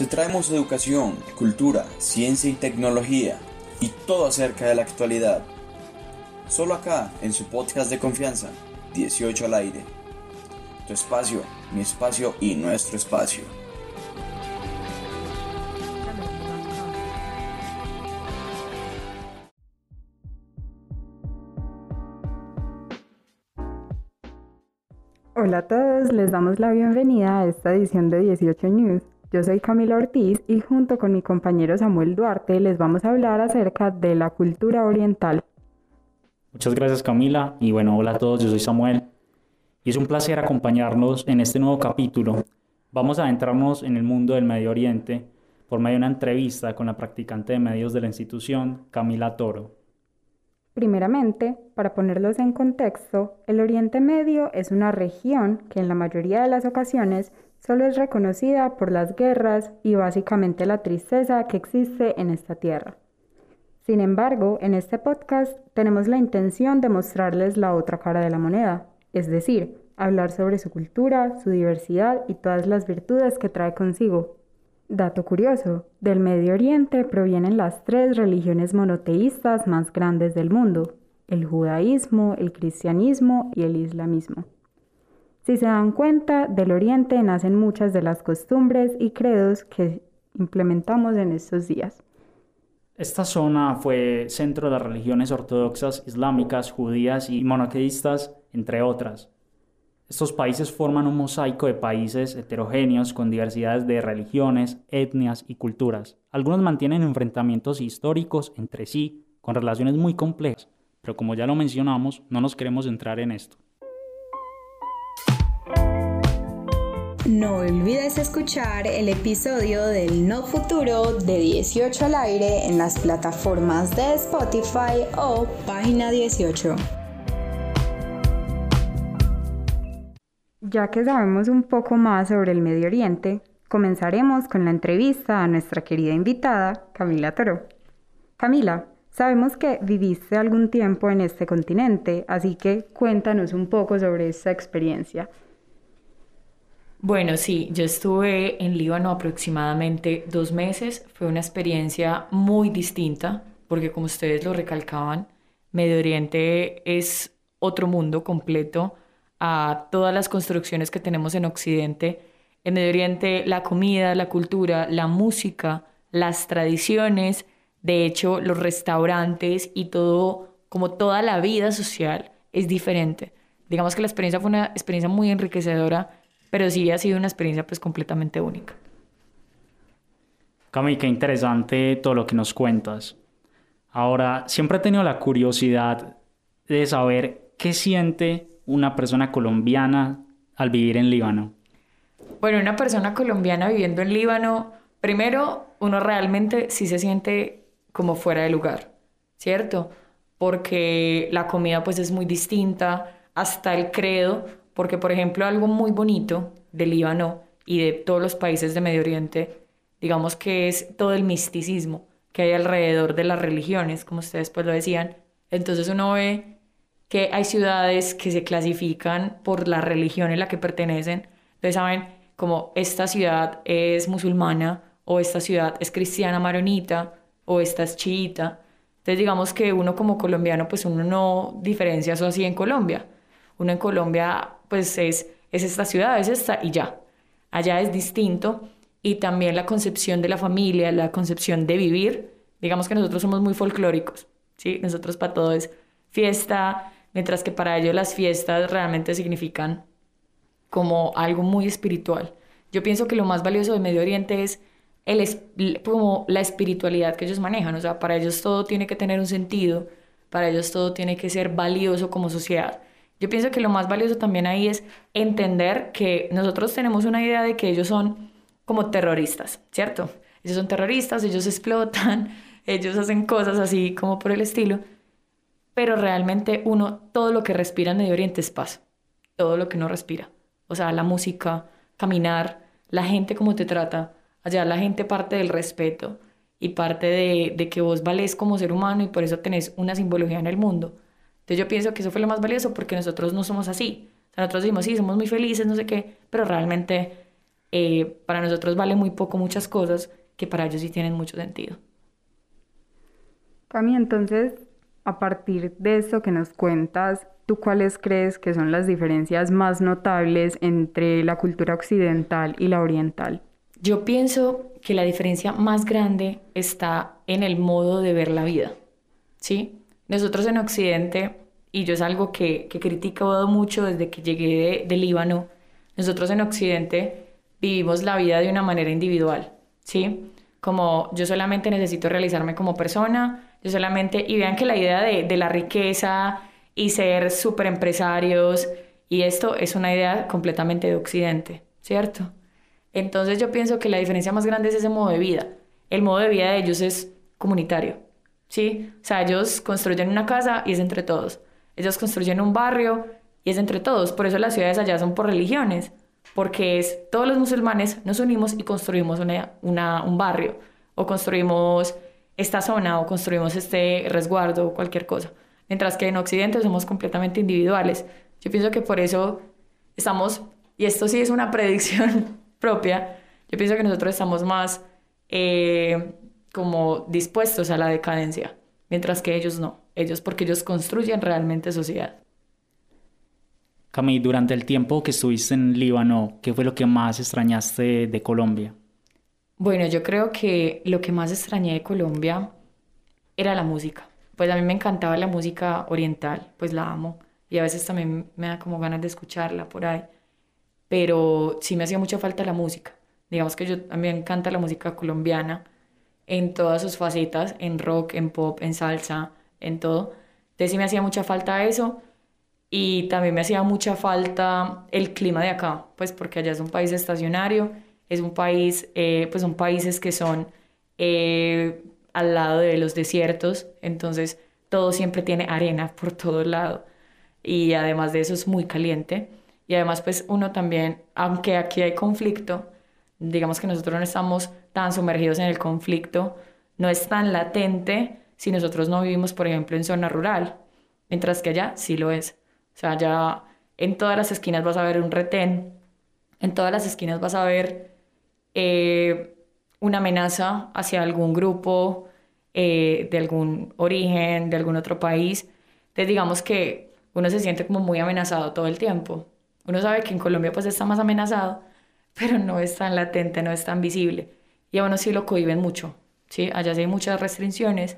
Te traemos educación, cultura, ciencia y tecnología y todo acerca de la actualidad. Solo acá, en su podcast de confianza, 18 al aire. Tu espacio, mi espacio y nuestro espacio. Hola a todos, les damos la bienvenida a esta edición de 18 News. Yo soy Camila Ortiz y junto con mi compañero Samuel Duarte les vamos a hablar acerca de la cultura oriental. Muchas gracias Camila y bueno, hola a todos, yo soy Samuel y es un placer acompañarnos en este nuevo capítulo. Vamos a adentrarnos en el mundo del Medio Oriente por medio de una entrevista con la practicante de medios de la institución, Camila Toro. Primeramente, para ponerlos en contexto, el Oriente Medio es una región que en la mayoría de las ocasiones solo es reconocida por las guerras y básicamente la tristeza que existe en esta tierra. Sin embargo, en este podcast tenemos la intención de mostrarles la otra cara de la moneda, es decir, hablar sobre su cultura, su diversidad y todas las virtudes que trae consigo. Dato curioso, del Medio Oriente provienen las tres religiones monoteístas más grandes del mundo, el judaísmo, el cristianismo y el islamismo. Si se dan cuenta, del Oriente nacen muchas de las costumbres y credos que implementamos en estos días. Esta zona fue centro de las religiones ortodoxas, islámicas, judías y monoteístas, entre otras. Estos países forman un mosaico de países heterogéneos con diversidades de religiones, etnias y culturas. Algunos mantienen enfrentamientos históricos entre sí, con relaciones muy complejas, pero como ya lo mencionamos, no nos queremos entrar en esto. No olvides escuchar el episodio del No Futuro de 18 al aire en las plataformas de Spotify o Página 18. Ya que sabemos un poco más sobre el Medio Oriente, comenzaremos con la entrevista a nuestra querida invitada, Camila Toro. Camila, sabemos que viviste algún tiempo en este continente, así que cuéntanos un poco sobre esta experiencia. Bueno, sí, yo estuve en Líbano aproximadamente dos meses. Fue una experiencia muy distinta, porque como ustedes lo recalcaban, Medio Oriente es otro mundo completo a todas las construcciones que tenemos en Occidente. En Medio Oriente, la comida, la cultura, la música, las tradiciones, de hecho, los restaurantes y todo, como toda la vida social, es diferente. Digamos que la experiencia fue una experiencia muy enriquecedora pero sí ha sido una experiencia pues completamente única. Cami, qué interesante todo lo que nos cuentas. Ahora, siempre he tenido la curiosidad de saber qué siente una persona colombiana al vivir en Líbano. Bueno, una persona colombiana viviendo en Líbano, primero, uno realmente sí se siente como fuera de lugar, ¿cierto? Porque la comida pues es muy distinta, hasta el credo porque, por ejemplo, algo muy bonito del Líbano y de todos los países de Medio Oriente, digamos que es todo el misticismo que hay alrededor de las religiones, como ustedes pues lo decían. Entonces uno ve que hay ciudades que se clasifican por la religión en la que pertenecen. Entonces saben como esta ciudad es musulmana o esta ciudad es cristiana maronita o esta es chiita. Entonces digamos que uno como colombiano pues uno no diferencia eso así en Colombia. Uno en Colombia pues es, es esta ciudad, es esta y ya. Allá es distinto y también la concepción de la familia, la concepción de vivir. Digamos que nosotros somos muy folclóricos, ¿sí? Nosotros para todo es fiesta, mientras que para ellos las fiestas realmente significan como algo muy espiritual. Yo pienso que lo más valioso de Medio Oriente es el, como la espiritualidad que ellos manejan. O sea, para ellos todo tiene que tener un sentido, para ellos todo tiene que ser valioso como sociedad. Yo pienso que lo más valioso también ahí es entender que nosotros tenemos una idea de que ellos son como terroristas, ¿cierto? Ellos son terroristas, ellos explotan, ellos hacen cosas así como por el estilo, pero realmente uno, todo lo que respira en Medio Oriente es paz, todo lo que no respira. O sea, la música, caminar, la gente como te trata, allá la gente parte del respeto y parte de, de que vos vales como ser humano y por eso tenés una simbología en el mundo. Entonces yo pienso que eso fue lo más valioso porque nosotros no somos así. nosotros decimos, sí, somos muy felices, no sé qué, pero realmente eh, para nosotros vale muy poco muchas cosas que para ellos sí tienen mucho sentido. Cami, entonces, a partir de esto que nos cuentas, ¿tú cuáles crees que son las diferencias más notables entre la cultura occidental y la oriental? Yo pienso que la diferencia más grande está en el modo de ver la vida, ¿sí? Nosotros en Occidente, y yo es algo que, que critico mucho desde que llegué de, de Líbano, nosotros en Occidente vivimos la vida de una manera individual, ¿sí? Como yo solamente necesito realizarme como persona, yo solamente, y vean que la idea de, de la riqueza y ser súper empresarios, y esto es una idea completamente de Occidente, ¿cierto? Entonces yo pienso que la diferencia más grande es ese modo de vida. El modo de vida de ellos es comunitario, ¿sí? O sea, ellos construyen una casa y es entre todos. Ellos construyen un barrio y es entre todos. Por eso las ciudades allá son por religiones, porque es todos los musulmanes nos unimos y construimos una, un barrio o construimos esta zona o construimos este resguardo o cualquier cosa. Mientras que en Occidente somos completamente individuales. Yo pienso que por eso estamos, y esto sí es una predicción propia, yo pienso que nosotros estamos más eh, como dispuestos a la decadencia, mientras que ellos no. Ellos porque ellos construyen realmente sociedad. Cami, durante el tiempo que estuviste en Líbano, ¿qué fue lo que más extrañaste de Colombia? Bueno, yo creo que lo que más extrañé de Colombia era la música. Pues a mí me encantaba la música oriental, pues la amo. Y a veces también me da como ganas de escucharla por ahí. Pero sí me hacía mucha falta la música. Digamos que yo también me encanta la música colombiana en todas sus facetas, en rock, en pop, en salsa, en todo. Entonces sí me hacía mucha falta eso y también me hacía mucha falta el clima de acá, pues porque allá es un país estacionario, es un país, eh, pues son países que son eh, al lado de los desiertos, entonces todo siempre tiene arena por todo lado y además de eso es muy caliente y además pues uno también, aunque aquí hay conflicto, digamos que nosotros no estamos tan sumergidos en el conflicto, no es tan latente si nosotros no vivimos, por ejemplo, en zona rural, mientras que allá sí lo es. O sea, ya en todas las esquinas vas a ver un retén, en todas las esquinas vas a ver eh, una amenaza hacia algún grupo eh, de algún origen, de algún otro país. Entonces digamos que uno se siente como muy amenazado todo el tiempo. Uno sabe que en Colombia pues está más amenazado, pero no es tan latente, no es tan visible. Y a uno sí lo cohiben mucho, ¿sí? Allá hay muchas restricciones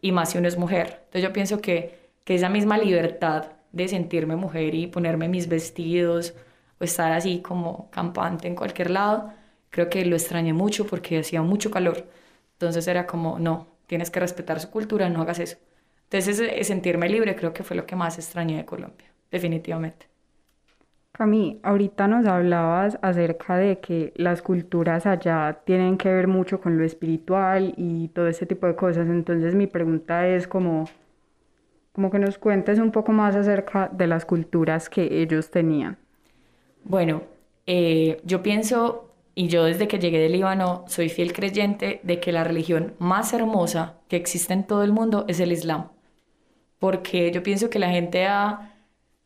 y más si uno es mujer. Entonces yo pienso que, que esa misma libertad de sentirme mujer y ponerme mis vestidos o estar así como campante en cualquier lado, creo que lo extrañé mucho porque hacía mucho calor. Entonces era como, no, tienes que respetar su cultura, no hagas eso. Entonces sentirme libre creo que fue lo que más extrañé de Colombia, definitivamente. Cami, ahorita nos hablabas acerca de que las culturas allá tienen que ver mucho con lo espiritual y todo ese tipo de cosas. Entonces mi pregunta es como, como que nos cuentes un poco más acerca de las culturas que ellos tenían. Bueno, eh, yo pienso, y yo desde que llegué de Líbano soy fiel creyente de que la religión más hermosa que existe en todo el mundo es el Islam. Porque yo pienso que la gente ha,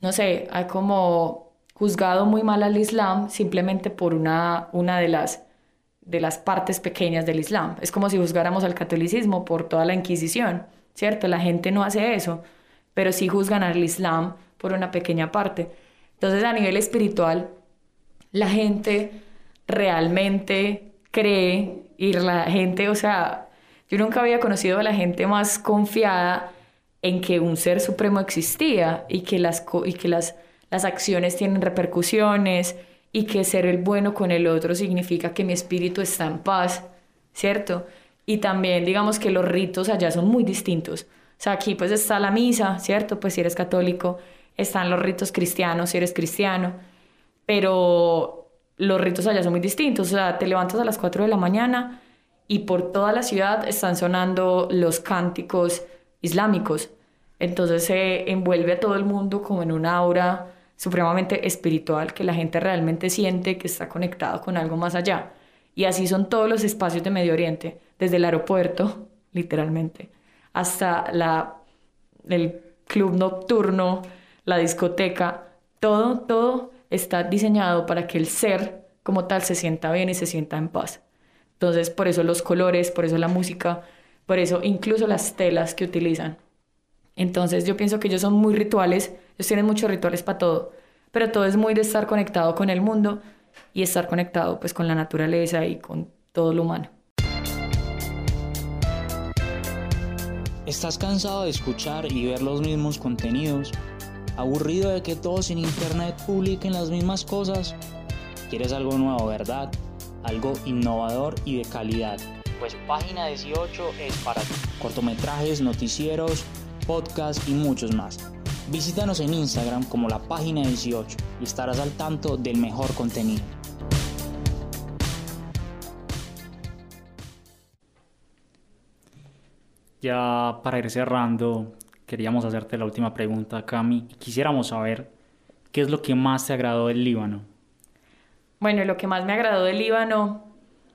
no sé, ha como juzgado muy mal al Islam simplemente por una, una de, las, de las partes pequeñas del Islam. Es como si juzgáramos al catolicismo por toda la Inquisición, ¿cierto? La gente no hace eso pero sí juzgan al Islam por una pequeña parte. Entonces, a nivel espiritual, la gente realmente cree y la gente, o sea, yo nunca había conocido a la gente más confiada en que un ser supremo existía y que las, y que las, las acciones tienen repercusiones y que ser el bueno con el otro significa que mi espíritu está en paz, ¿cierto? Y también digamos que los ritos allá son muy distintos. O sea, aquí pues está la misa, ¿cierto? Pues si eres católico, están los ritos cristianos, si eres cristiano, pero los ritos allá son muy distintos. O sea, te levantas a las 4 de la mañana y por toda la ciudad están sonando los cánticos islámicos. Entonces se envuelve a todo el mundo como en una aura supremamente espiritual que la gente realmente siente que está conectado con algo más allá. Y así son todos los espacios de Medio Oriente, desde el aeropuerto, literalmente, hasta la, el club nocturno, la discoteca, todo, todo está diseñado para que el ser como tal se sienta bien y se sienta en paz. Entonces, por eso los colores, por eso la música, por eso incluso las telas que utilizan. Entonces, yo pienso que ellos son muy rituales, ellos tienen muchos rituales para todo, pero todo es muy de estar conectado con el mundo y estar conectado pues con la naturaleza y con todo lo humano. ¿Estás cansado de escuchar y ver los mismos contenidos? ¿Aburrido de que todos en internet publiquen las mismas cosas? ¿Quieres algo nuevo, verdad? Algo innovador y de calidad. Pues Página 18 es para ti. Cortometrajes, noticieros, podcasts y muchos más. Visítanos en Instagram como la Página 18 y estarás al tanto del mejor contenido. Ya para ir cerrando, queríamos hacerte la última pregunta, Cami. Quisiéramos saber qué es lo que más te agradó del Líbano. Bueno, lo que más me agradó del Líbano,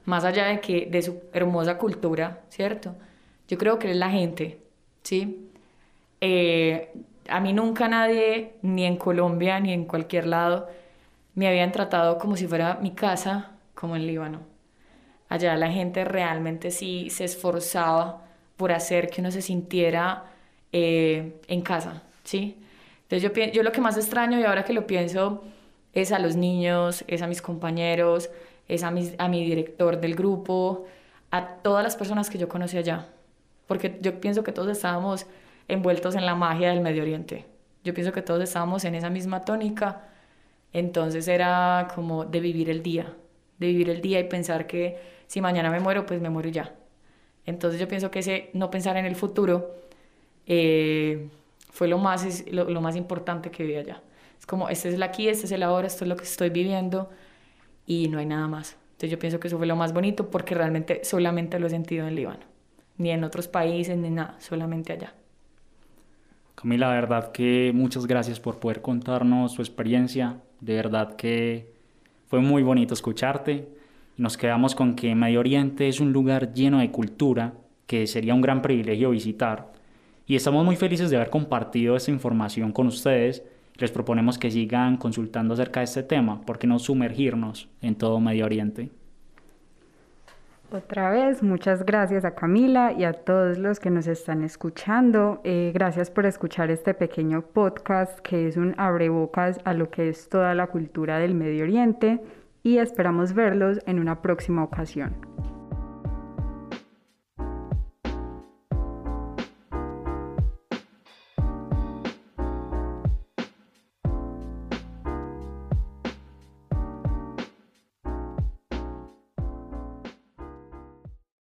más allá de que de su hermosa cultura, ¿cierto? Yo creo que es la gente, ¿sí? Eh, a mí nunca nadie, ni en Colombia ni en cualquier lado, me habían tratado como si fuera mi casa, como en Líbano. Allá la gente realmente sí se esforzaba por hacer que uno se sintiera eh, en casa, ¿sí? Entonces yo, yo lo que más extraño y ahora que lo pienso es a los niños, es a mis compañeros, es a mi, a mi director del grupo, a todas las personas que yo conocí allá. Porque yo pienso que todos estábamos envueltos en la magia del Medio Oriente. Yo pienso que todos estábamos en esa misma tónica. Entonces era como de vivir el día, de vivir el día y pensar que si mañana me muero, pues me muero ya. Entonces yo pienso que ese no pensar en el futuro eh, fue lo más, lo, lo, más importante que vi allá. Es como, este es el aquí, este es el ahora, esto es lo que estoy viviendo y no hay nada más. Entonces yo pienso que eso fue lo más bonito porque realmente solamente lo he sentido en Líbano, ni en otros países, ni nada, solamente allá. Camila, la verdad que muchas gracias por poder contarnos su experiencia. De verdad que fue muy bonito escucharte. Nos quedamos con que Medio Oriente es un lugar lleno de cultura que sería un gran privilegio visitar. Y estamos muy felices de haber compartido esta información con ustedes. Les proponemos que sigan consultando acerca de este tema, porque no sumergirnos en todo Medio Oriente. Otra vez, muchas gracias a Camila y a todos los que nos están escuchando. Eh, gracias por escuchar este pequeño podcast que es un abrebocas a lo que es toda la cultura del Medio Oriente y esperamos verlos en una próxima ocasión.